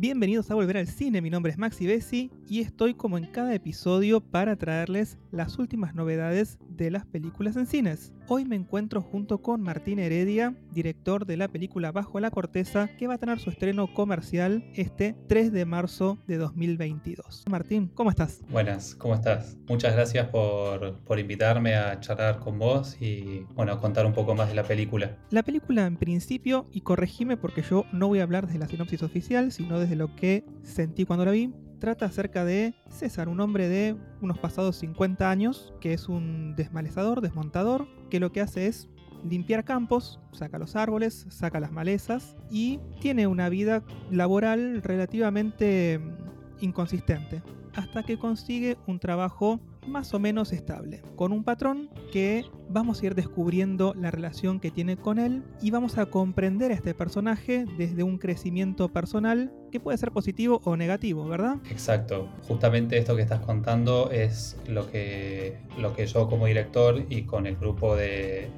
Bienvenidos a Volver al Cine, mi nombre es Maxi Bessi y estoy como en cada episodio para traerles las últimas novedades de las películas en cines. Hoy me encuentro junto con Martín Heredia, director de la película Bajo la Corteza, que va a tener su estreno comercial este 3 de marzo de 2022. Martín, ¿cómo estás? Buenas, ¿cómo estás? Muchas gracias por, por invitarme a charlar con vos y bueno, contar un poco más de la película. La película en principio, y corregime porque yo no voy a hablar de la sinopsis oficial, sino desde lo que sentí cuando la vi, trata acerca de César, un hombre de unos pasados 50 años, que es un desmalezador, desmontador, que lo que hace es limpiar campos, saca los árboles, saca las malezas y tiene una vida laboral relativamente mm, inconsistente, hasta que consigue un trabajo más o menos estable, con un patrón que vamos a ir descubriendo la relación que tiene con él y vamos a comprender a este personaje desde un crecimiento personal que puede ser positivo o negativo, ¿verdad? Exacto, justamente esto que estás contando es lo que, lo que yo como director y con el grupo de,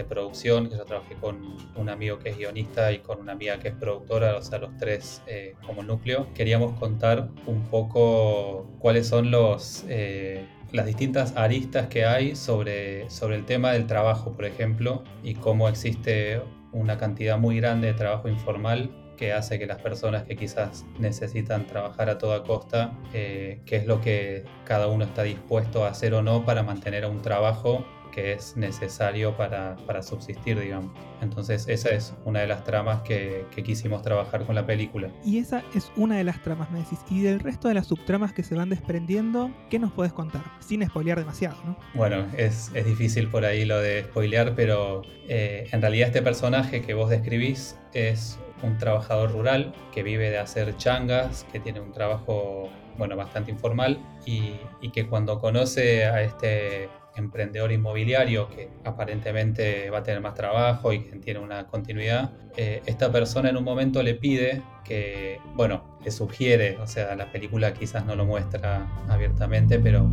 de producción, que yo trabajé con un amigo que es guionista y con una amiga que es productora, o sea, los tres eh, como núcleo, queríamos contar un poco cuáles son los... Eh, las distintas aristas que hay sobre, sobre el tema del trabajo, por ejemplo, y cómo existe una cantidad muy grande de trabajo informal que hace que las personas que quizás necesitan trabajar a toda costa, eh, qué es lo que cada uno está dispuesto a hacer o no para mantener un trabajo que es necesario para, para, subsistir, digamos. Entonces esa es una de las tramas que, que, quisimos trabajar con la película. Y esa es una de las tramas, me decís. Y del resto de las subtramas que se van desprendiendo, ¿qué nos puedes contar? Sin spoilear demasiado, ¿no? Bueno, es, es difícil por ahí lo de spoilear, pero eh, en realidad este personaje que vos describís es un trabajador rural que vive de hacer changas, que tiene un trabajo bueno, bastante informal y, y que cuando conoce a este emprendedor inmobiliario que aparentemente va a tener más trabajo y que tiene una continuidad, eh, esta persona en un momento le pide que, bueno, le sugiere, o sea, la película quizás no lo muestra abiertamente, pero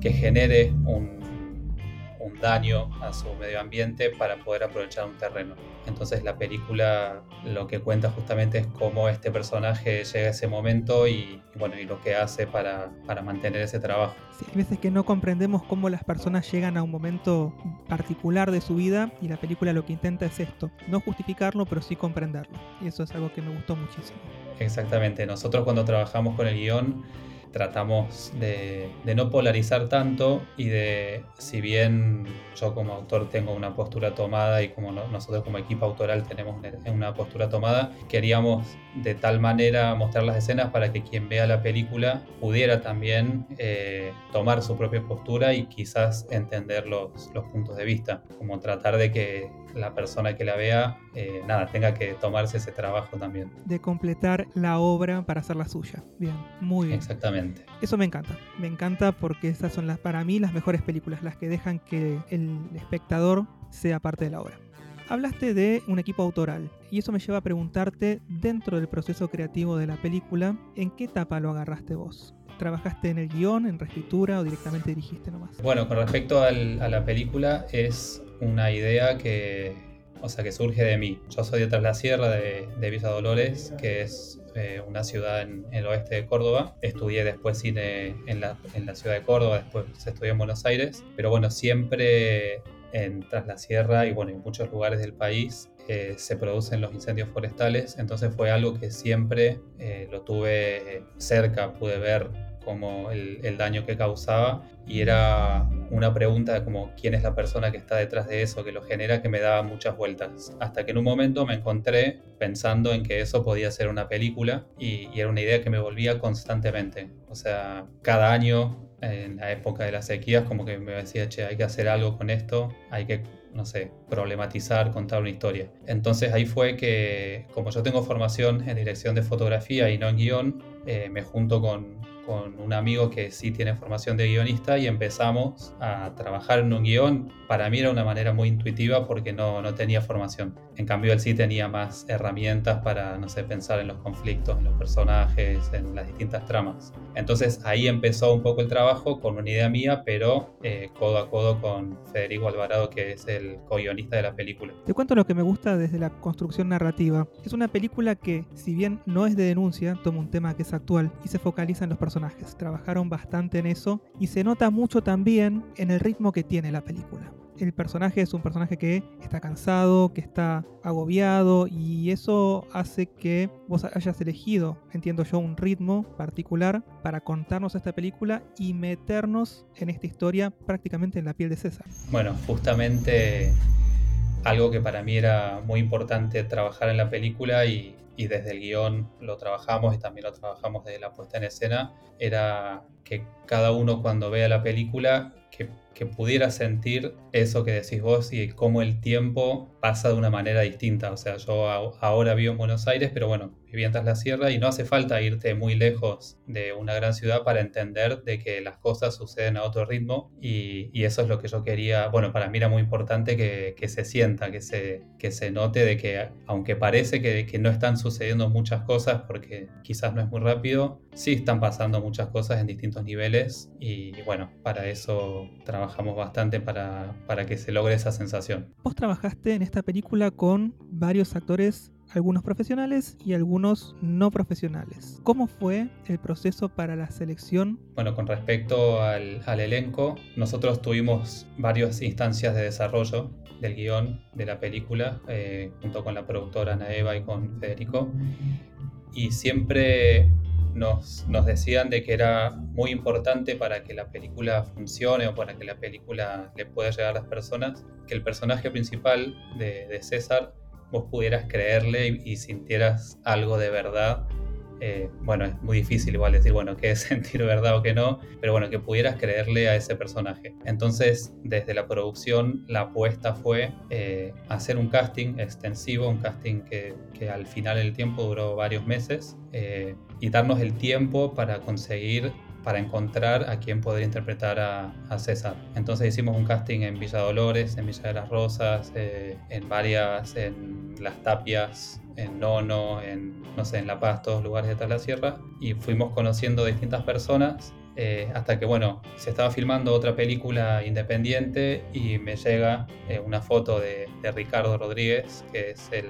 que genere un daño a su medio ambiente para poder aprovechar un terreno. Entonces la película lo que cuenta justamente es cómo este personaje llega a ese momento y, bueno, y lo que hace para, para mantener ese trabajo. Sí, hay veces que no comprendemos cómo las personas llegan a un momento particular de su vida y la película lo que intenta es esto, no justificarlo pero sí comprenderlo. Y eso es algo que me gustó muchísimo. Exactamente, nosotros cuando trabajamos con el guion tratamos de, no polarizar tanto y de, si bien yo como autor tengo una postura tomada y como nosotros como equipo autoral tenemos una postura tomada, queríamos de tal manera mostrar las escenas para que quien vea la película pudiera también eh, tomar su propia postura y quizás entender los, los puntos de vista, como tratar de que la persona que la vea, eh, nada, tenga que tomarse ese trabajo también. De completar la obra para hacer la suya. Bien, muy bien. Exactamente. Eso me encanta. Me encanta porque esas son las, para mí las mejores películas, las que dejan que el espectador sea parte de la obra. Hablaste de un equipo autoral y eso me lleva a preguntarte, dentro del proceso creativo de la película, ¿en qué etapa lo agarraste vos? ¿Trabajaste en el guion, en reescritura o directamente dirigiste nomás? Bueno, con respecto al, a la película es una idea que, o sea, que surge de mí. Yo soy de Tras la Sierra, de, de Villa Dolores, que es eh, una ciudad en, el oeste de Córdoba. Estudié después cine en la, en la ciudad de Córdoba, después estudié en Buenos Aires. Pero bueno, siempre en Tras la Sierra y bueno, en muchos lugares del país eh, se producen los incendios forestales. Entonces fue algo que siempre eh, lo tuve cerca, pude ver como el, el, daño que causaba y era una pregunta de como quién es la persona que está detrás de eso, que lo genera, que me daba muchas vueltas. Hasta que en un momento me encontré pensando en que eso podía ser una película y, y era una idea que me volvía constantemente. O sea, cada año en la época de las sequías como que me decía, che, hay que hacer algo con esto, hay que no sé, problematizar, contar una historia. Entonces ahí fue que, como yo tengo formación en dirección de fotografía y no en guion, eh, me junto con, con un amigo que sí tiene formación de guionista y empezamos a trabajar en un guion. Para mí era una manera muy intuitiva porque no, no tenía formación. En cambio, él sí tenía más herramientas para, no sé, pensar en los conflictos, en los personajes, en las distintas tramas. Entonces ahí empezó un poco el trabajo con una idea mía, pero eh, codo a codo con Federico Alvarado, que es el co-guionista de la película. Te cuento lo que me gusta desde la construcción narrativa. Es una película que, si bien no es de denuncia, toma un tema que es actual y se focaliza en los personajes Trabajaron bastante en eso y se nota mucho también en el ritmo que tiene la película. El personaje es un personaje que está cansado, que está agobiado y eso hace que vos hayas elegido, entiendo yo, un ritmo particular para contarnos esta película y meternos en esta historia prácticamente en la piel de César. Bueno, justamente algo que para mí era muy importante trabajar en la película y, y desde el guion lo trabajamos y también lo trabajamos desde la puesta en escena, era que cada uno cuando vea la película que, que, pudiera sentir eso que decís vos y cómo el tiempo pasa de una manera distinta. O sea, yo ahora vivo en Buenos Aires, pero bueno, viví tras la sierra y no hace falta irte muy lejos de una gran ciudad para entender de que las cosas suceden a otro ritmo y, y eso es lo que yo quería, bueno, para mí era muy importante que, que, se sienta, que se, que se note de que aunque parece que, que no están sucediendo muchas cosas porque quizás no es muy rápido, sí están pasando muchas cosas en distintos niveles y bueno, para eso trabajamos bastante para, para que se logre esa sensación. Vos trabajaste en esta película con varios actores algunos profesionales y algunos no profesionales. ¿Cómo fue el proceso para la selección? Bueno, con respecto al, elenco, nosotros tuvimos varias instancias de desarrollo del guion de la película, eh, junto con la productora Ana Eva y con Federico, y siempre nos, decían de que era muy importante para que la película funcione o para que la película le pueda llegar a las personas, que el personaje principal de, César vos pudieras creerle y, sintieras algo de verdad. Eh, bueno, es muy difícil igual decir, bueno, qué es sentir verdad o qué no, pero bueno, que pudieras creerle a ese personaje. Entonces, desde la producción, la apuesta fue eh, hacer un casting extensivo, un casting que, al final del tiempo duró varios meses, eh, y darnos el tiempo para conseguir para encontrar a quién podría interpretar a, César. Entonces hicimos un casting en Villa Dolores, en Villa de las Rosas, eh, en varias, en Las Tapias, en Nono, en, no sé, en La Paz, todos lugares de la Sierra, y fuimos conociendo distintas personas eh, hasta que, bueno, se estaba filmando otra película independiente y me llega eh, una foto de, Ricardo Rodríguez, que es el,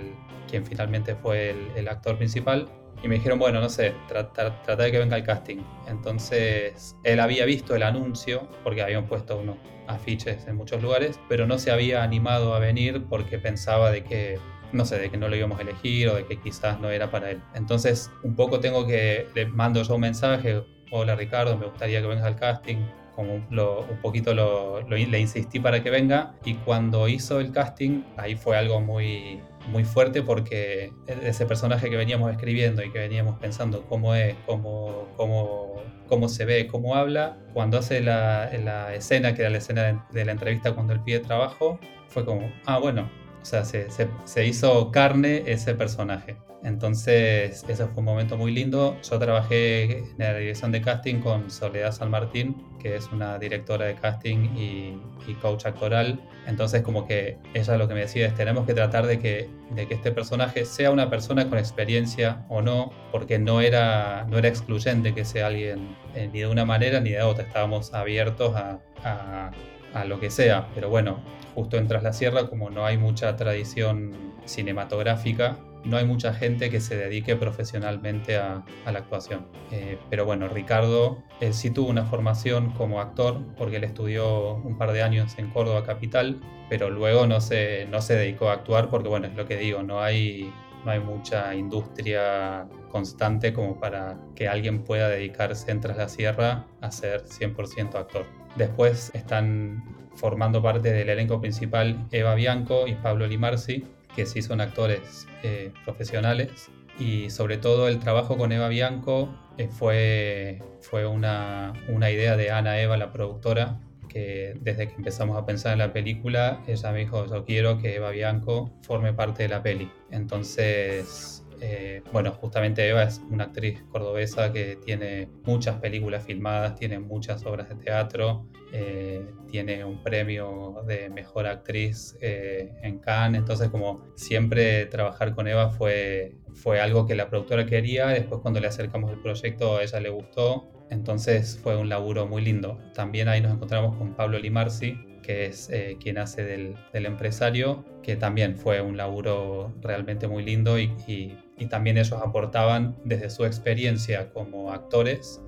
quien finalmente fue el, el actor principal, y me dijeron, bueno, no sé, trata, de que venga el casting. Entonces, él había visto el anuncio, porque habían puesto unos afiches en muchos lugares, pero no se había animado a venir porque pensaba de que, no sé, de que no lo íbamos a elegir o de que quizás no era para él. Entonces, un poco tengo que, le mando yo un mensaje, hola Ricardo, me gustaría que vengas al casting, como un poquito lo, le insistí para que venga y cuando hizo el casting ahí fue algo muy muy fuerte porque ese personaje que veníamos escribiendo y que veníamos pensando cómo es, cómo, cómo, cómo se ve, cómo habla, cuando hace la, la escena, que era la escena de, la entrevista cuando él pide trabajo, fue como, ah, bueno, o sea, se, se, se hizo carne ese personaje. Entonces, ese fue un momento muy lindo. Yo trabajé en la dirección de casting con Soledad San Martín, que es una directora de casting y, coach actoral. Entonces, como que ella lo que me decía es, tenemos que tratar de que, de que este personaje sea una persona con experiencia o no, porque no era, no era excluyente que sea alguien eh, ni de una manera ni de otra. Estábamos abiertos a, a, a lo que sea. Pero bueno, justo en Tras la Sierra, como no hay mucha tradición cinematográfica, no hay mucha gente que se dedique profesionalmente a, la actuación. Eh, pero bueno, Ricardo, él sí tuvo una formación como actor, porque él estudió un par de años en Córdoba Capital, pero luego no se, no se dedicó a actuar porque, bueno, es lo que digo, no hay, no hay mucha industria constante como para que alguien pueda dedicarse en Tras la Sierra a ser 100% actor. Después están formando parte del elenco principal Eva Bianco y Pablo Limarsi, que sí son actores eh, profesionales. Y sobre todo el trabajo con Eva Bianco eh, fue, fue una, una, idea de Ana Eva, la productora, que desde que empezamos a pensar en la película, ella me dijo, yo quiero que Eva Bianco forme parte de la peli. Entonces Eh, bueno, justamente Eva es una actriz cordobesa que tiene muchas películas filmadas, tiene muchas obras de teatro, eh, tiene un premio de mejor actriz eh, en Cannes, entonces como siempre trabajar con Eva fue, fue algo que la productora quería, después cuando le acercamos el proyecto a ella le gustó, entonces fue un laburo muy lindo. También ahí nos encontramos con Pablo Limarsi, que es eh, quien hace del, empresario, que también fue un laburo realmente muy lindo y, también ellos aportaban desde su experiencia como actores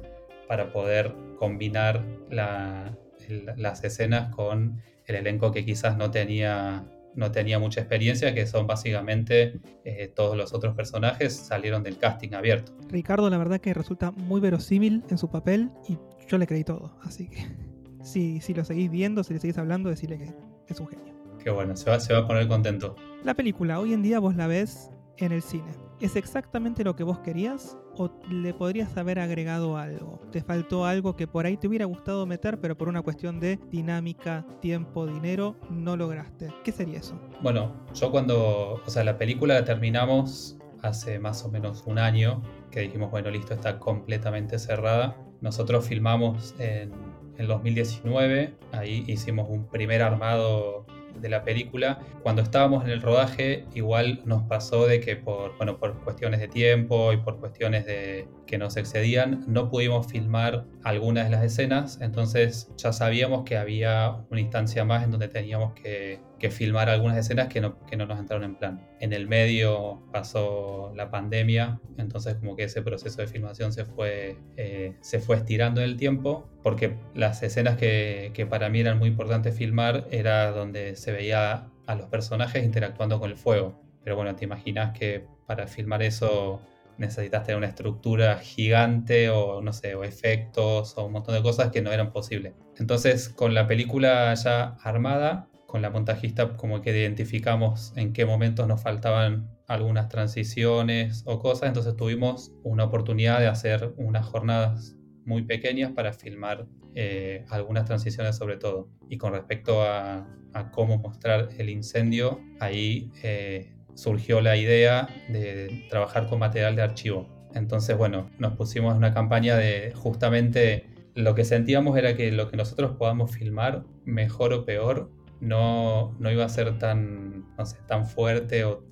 para poder combinar las escenas con el elenco que quizás no tenía, no tenía mucha experiencia, que son básicamente eh, todos los otros personajes salieron del casting abierto. Ricardo, la verdad que resulta muy verosímil en su papel y yo le creí todo, así que si, si lo seguís viendo, si le seguís hablando, decirle que es un genio. Qué bueno, se va, se va a poner contento. La película, hoy en día vos la ves en el cine. ¿Es exactamente lo que vos querías o le podrías haber agregado algo? ¿Te faltó algo que por ahí te hubiera gustado meter, pero por una cuestión de dinámica, tiempo, dinero, no lograste? ¿Qué sería eso? Bueno, yo cuando, o sea, la película la terminamos hace más o menos un año, que dijimos, bueno, listo, está completamente cerrada. Nosotros filmamos en en 2019. Ahí hicimos un primer armado de la película. Cuando estábamos en el rodaje, igual nos pasó de que por, bueno, por cuestiones de tiempo y por cuestiones de que nos excedían, no pudimos filmar algunas de las escenas, entonces ya sabíamos que había una instancia más en donde teníamos que, filmar algunas escenas que no, que no nos entraron en plan. En el medio pasó la pandemia, entonces como que ese proceso de filmación se fue, eh, se fue estirando en el tiempo, porque las escenas que, que para mí eran muy importantes filmar era donde se veía a los personajes interactuando con el fuego. Pero bueno, te imaginas que para filmar eso necesitas tener una estructura gigante o no sé, o efectos o un montón de cosas que no eran posibles. Entonces, con la película ya armada, con la montajista como que identificamos en qué momentos nos faltaban algunas transiciones o cosas, entonces tuvimos una oportunidad de hacer unas jornadas muy pequeñas para filmar eh, algunas transiciones sobre todo. Y con respecto a, cómo mostrar el incendio, ahí eh, surgió la idea de trabajar con material de archivo. Entonces, bueno, nos pusimos en una campaña de justamente lo que sentíamos era que lo que nosotros podamos filmar, mejor o peor, no, no iba a ser tan, no sé, tan fuerte o,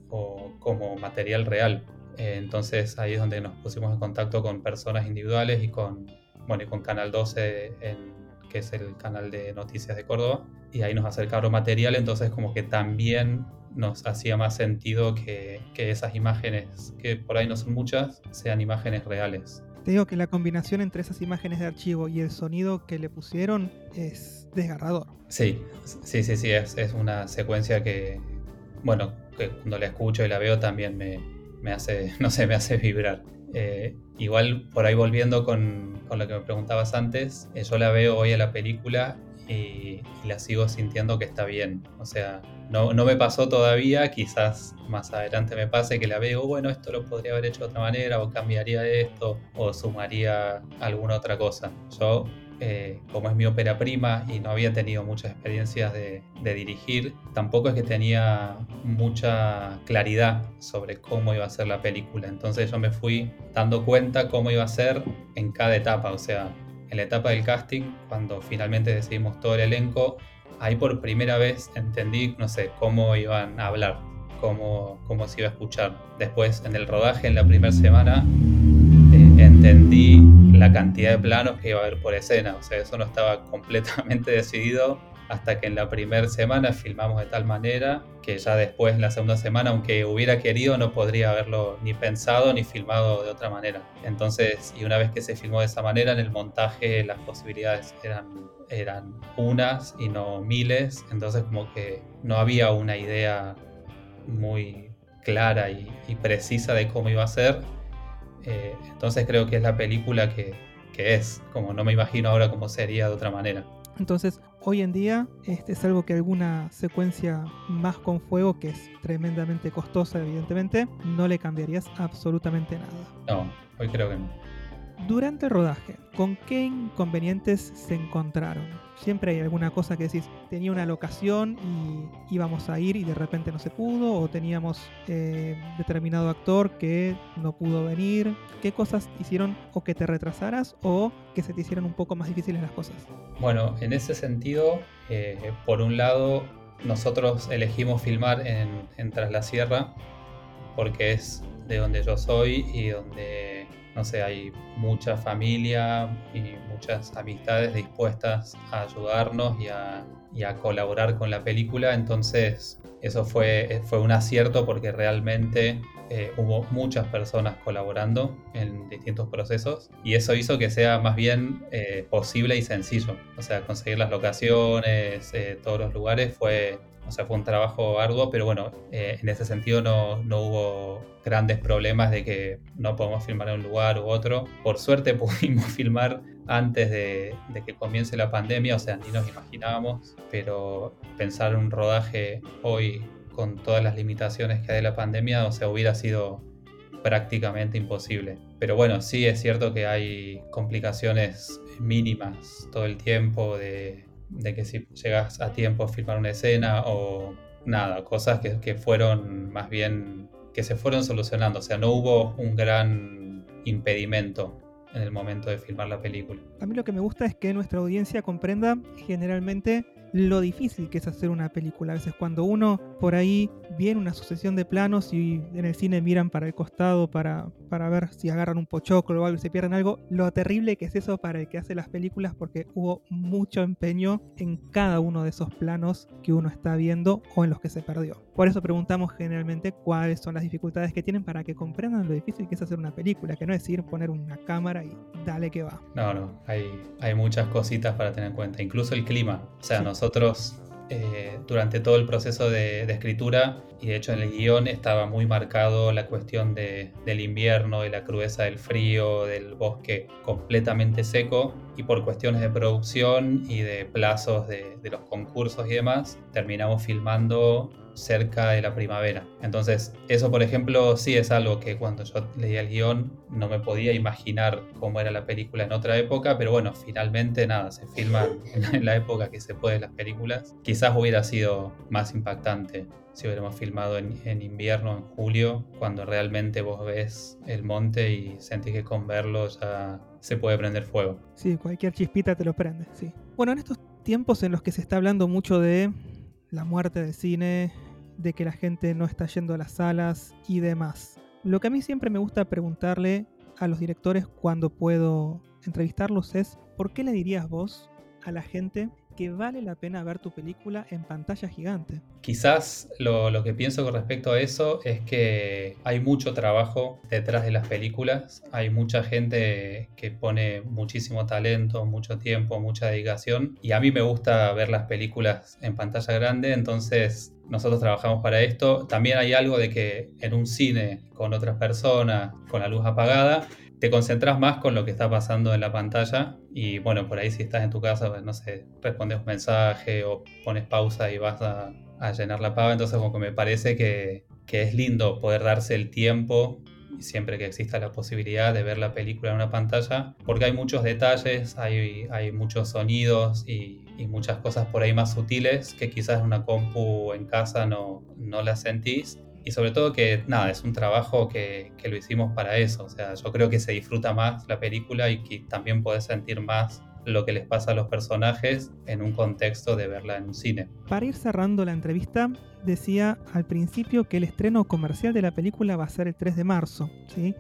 como material real. Eh, entonces ahí es donde nos pusimos en contacto con personas individuales y con, bueno, y con Canal 12, que es el canal de noticias de Córdoba, y ahí nos acercaron material, entonces como que también nos hacía más sentido que, esas imágenes, que por ahí no son muchas, sean imágenes reales. Te digo que la combinación entre esas imágenes de archivo y el sonido que le pusieron es desgarrador. Sí, sí, sí, sí, es, una secuencia que, bueno, que cuando la escucho y la veo también me, hace, no sé, me hace vibrar. Eh, igual por ahí volviendo con, lo que me preguntabas antes, eh, yo la veo hoy a la película y, la sigo sintiendo que está bien. O sea, no, no, me pasó todavía, quizás más adelante me pase que la veo, bueno, esto lo podría haber hecho de otra manera, o cambiaría esto, o sumaría alguna otra cosa. Yo, eh, como es mi ópera prima y no había tenido muchas experiencias de, de dirigir, tampoco es que tenía mucha claridad sobre cómo iba a ser la película. Entonces yo me fui dando cuenta cómo iba a ser en cada etapa. O sea, en la etapa del casting, cuando finalmente decidimos todo el elenco, ahí por primera vez entendí, no sé, cómo iban a hablar, cómo, cómo se iba a escuchar. Después, en el rodaje, en la primera semana, entendí la cantidad de planos que iba a haber por escena. O sea, eso no estaba completamente decidido hasta que en la primera semana filmamos de tal manera que ya después, en la segunda semana, aunque hubiera querido, no podría haberlo ni pensado ni filmado de otra manera. Entonces, y una vez que se filmó de esa manera, en el montaje las posibilidades eran, eran unas y no miles, entonces como que no había una idea muy clara y, precisa de cómo iba a ser. Eh, entonces creo que es la película que, que es, como no me imagino ahora cómo sería de otra manera. Entonces, hoy en día, este, es algo que alguna secuencia más con fuego, que es tremendamente costosa, evidentemente, no le cambiarías absolutamente nada. No, hoy creo que no. Durante el rodaje, ¿con qué inconvenientes se encontraron? Siempre hay alguna cosa que decís, tenía una locación y íbamos a ir y de repente no se pudo, o teníamos eh, determinado actor que no pudo venir. ¿Qué cosas hicieron o que te retrasaras o que se te hicieran un poco más difíciles las cosas? Bueno, en ese sentido, eh, por un lado, nosotros elegimos filmar en, en Tras la Sierra porque es de donde yo soy y donde, no sé, hay mucha familia y muchas amistades dispuestas a ayudarnos y a, colaborar con la película. Entonces, eso fue, fue un acierto porque realmente eh, hubo muchas personas colaborando en distintos procesos y eso hizo que sea más bien eh, posible y sencillo. O sea, conseguir las locaciones, eh, todos los lugares fue, o sea, fue un trabajo arduo, pero bueno, eh, en ese sentido no, no, hubo grandes problemas de que no podemos filmar en un lugar u otro. Por suerte pudimos filmar antes de, de, que comience la pandemia, o sea, ni nos imaginábamos, pero pensar un rodaje hoy con todas las limitaciones que hay de la pandemia, o sea, hubiera sido prácticamente imposible. Pero bueno, sí es cierto que hay complicaciones mínimas todo el tiempo de de que si llegas a tiempo a filmar una escena o nada, cosas que, fueron más bien, que se fueron solucionando, o sea, no hubo un gran impedimento en el momento de filmar la película. A mí lo que me gusta es que nuestra audiencia comprenda generalmente lo difícil que es hacer una película. A veces cuando uno por ahí viene una sucesión de planos y en el cine miran para el costado para, para ver si agarran un pochoclo o algo y se pierden algo, lo terrible que es eso para el que hace las películas porque hubo mucho empeño en cada uno de esos planos que uno está viendo o en los que se perdió. Por eso preguntamos generalmente cuáles son las dificultades que tienen para que comprendan lo difícil que es hacer una película, que no es ir, poner una cámara y dale que va. No, no, hay, hay muchas cositas para tener en cuenta, incluso el clima. O sea, nosotros eh, durante todo el proceso de, escritura y de hecho en el guion estaba muy marcado la cuestión del invierno, de la crudeza del frío, del bosque completamente seco y por cuestiones de producción y de plazos de, de los concursos y demás terminamos filmando cerca de la primavera. Entonces, eso por ejemplo sí es algo que cuando yo leía el guion no me podía imaginar cómo era la película en otra época, pero bueno, finalmente nada, se filma en la época que se puede las películas. Quizás hubiera sido más impactante si hubiéramos filmado en, invierno, en julio, cuando realmente vos ves el monte y sentís que con verlo ya se puede prender fuego. Sí, cualquier chispita te lo prende, sí. Bueno, en estos tiempos en los que se está hablando mucho de la muerte del cine, de que la gente no está yendo a las salas y demás. Lo que a mí siempre me gusta preguntarle a los directores cuando puedo entrevistarlos es, ¿por qué le dirías vos a la gente que vale la pena ver tu película en pantalla gigante. Quizás lo, que pienso con respecto a eso es que hay mucho trabajo detrás de las películas, hay mucha gente que pone muchísimo talento, mucho tiempo, mucha dedicación y a mí me gusta ver las películas en pantalla grande, entonces nosotros trabajamos para esto. También hay algo de que en un cine con otras personas, con la luz apagada, te concentras más con lo que está pasando en la pantalla y bueno, por ahí si estás en tu casa, pues, no sé, respondes un mensaje o pones pausa y vas a, llenar la pava, entonces como que me parece que, es lindo poder darse el tiempo siempre que exista la posibilidad de ver la película en una pantalla, porque hay muchos detalles, hay, hay muchos sonidos y, muchas cosas por ahí más sutiles que quizás una compu en casa no, no las sentís y sobre todo que nada, es un trabajo que, que, lo hicimos para eso. O sea, yo creo que se disfruta más la película y que también podés sentir más lo que les pasa a los personajes en un contexto de verla en un cine. Para ir cerrando la entrevista, decía al principio que el estreno comercial de la película va a ser el 3 de marzo. ¿sí?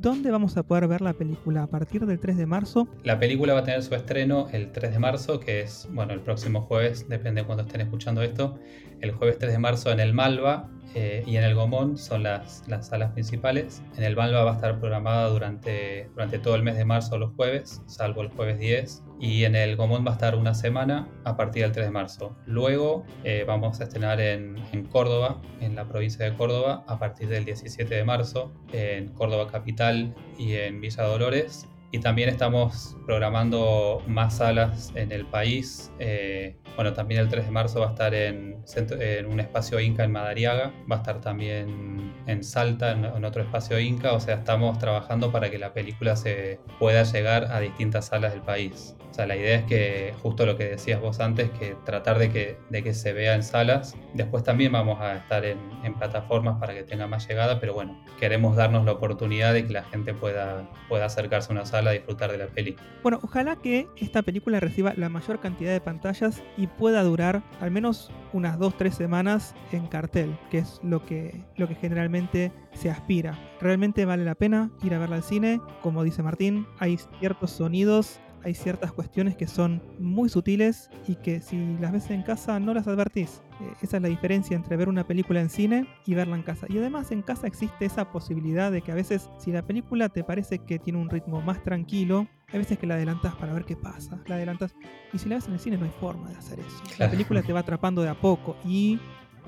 ¿Dónde vamos a poder ver la película? ¿A partir del 3 de marzo? La película va a tener su estreno el 3 de marzo, que es, bueno, el próximo jueves, depende de cuando estén escuchando esto. El jueves 3 de marzo en el Malva, eh, y en el Gomón son las, las, salas principales. En el Malva va a estar programada durante, durante todo el mes de marzo los jueves, salvo el jueves 10. Y en el Gomón va a estar una semana a partir del 3 de marzo. Luego eh, vamos a estrenar en, en, Córdoba, en la provincia de Córdoba, a partir del 17 de marzo, en Córdoba Capital y en Villa Dolores. Y también estamos programando más salas en el país. Eh, bueno, también el 3 de marzo va a estar en, en, un espacio Inca en Madariaga, va a estar también en Salta, en, en, otro espacio Inca. O sea, estamos trabajando para que la película se pueda llegar a distintas salas del país. O sea, la idea es que, justo lo que decías vos antes, que tratar de que, de que se vea en salas. Después también vamos a estar en, en plataformas para que tenga más llegada, pero bueno, queremos darnos la oportunidad de que la gente pueda, pueda acercarse a una sala a disfrutar de la peli. Bueno, ojalá que esta película reciba la mayor cantidad de pantallas y pueda durar al menos unas 2-3 semanas en cartel, que es lo que, lo que generalmente se aspira. Realmente vale la pena ir a verla al cine, como dice Martín, hay ciertos sonidos hay ciertas cuestiones que son muy sutiles y que si las ves en casa no las advertís. Eh, esa es la diferencia entre ver una película en cine y verla en casa. Y además en casa existe esa posibilidad de que a veces si la película te parece que tiene un ritmo más tranquilo, hay veces que la adelantas para ver qué pasa. La adelantas y si la ves en el cine no hay forma de hacer eso. La película te va atrapando de a poco y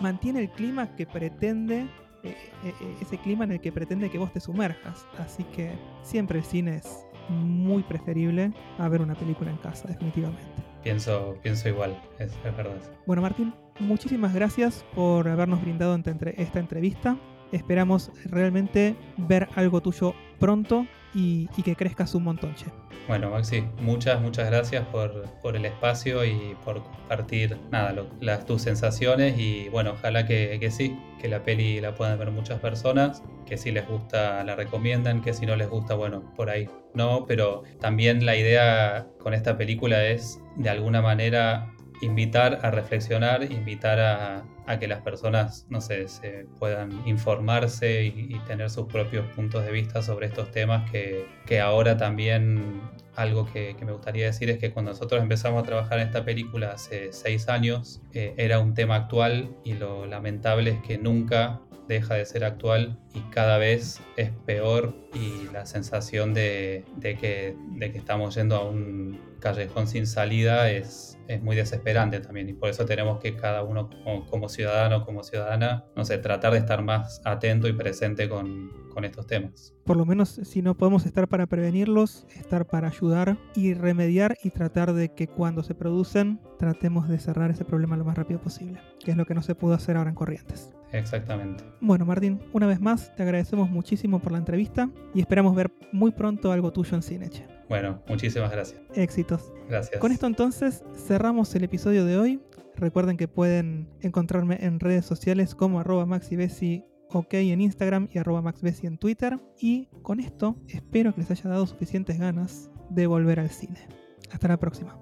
mantiene el clima que pretende eh, eh, ese clima en el que pretende que vos te sumerjas. Así que siempre el cine es muy preferible a ver una película en casa, definitivamente. Pienso, pienso igual, es, es verdad. Bueno, Martín, muchísimas gracias por habernos brindado esta entrevista. Esperamos realmente ver algo tuyo pronto y, que crezcas un montón, che. Bueno, Maxi, muchas, muchas gracias por, por el espacio y por compartir nada, las, tus sensaciones y bueno, ojalá que, que, sí, que la peli la puedan ver muchas personas, que si les gusta la recomiendan, que si no les gusta, bueno, por ahí no, pero también la idea con esta película es de alguna manera invitar a reflexionar, invitar a, a que las personas, no sé, se puedan informarse y, tener sus propios puntos de vista sobre estos temas que, que ahora también algo que, que, me gustaría decir es que cuando nosotros empezamos a trabajar en esta película hace seis años, eh, era un tema actual y lo lamentable es que nunca deja de ser actual y cada vez es peor y la sensación de, de, que, de que estamos yendo a un callejón sin salida es, es, muy desesperante también y por eso tenemos que cada uno como, como ciudadano, como ciudadana, no sé, tratar de estar más atento y presente con, con estos temas. Por lo menos si no podemos estar para prevenirlos, estar para ayudar y remediar y tratar de que cuando se producen tratemos de cerrar ese problema lo más rápido posible, que es lo que no se pudo hacer ahora en Corrientes. Exactamente. Bueno, Martín, una vez más te agradecemos muchísimo por la entrevista y esperamos ver muy pronto algo tuyo en Cineche. Bueno, muchísimas gracias. Éxitos. Gracias. Con esto entonces cerramos el episodio de hoy. Recuerden que pueden encontrarme en redes sociales como arroba maxibesi ok en Instagram y arroba maxbesi en Twitter. Y con esto espero que les haya dado suficientes ganas de volver al cine. Hasta la próxima.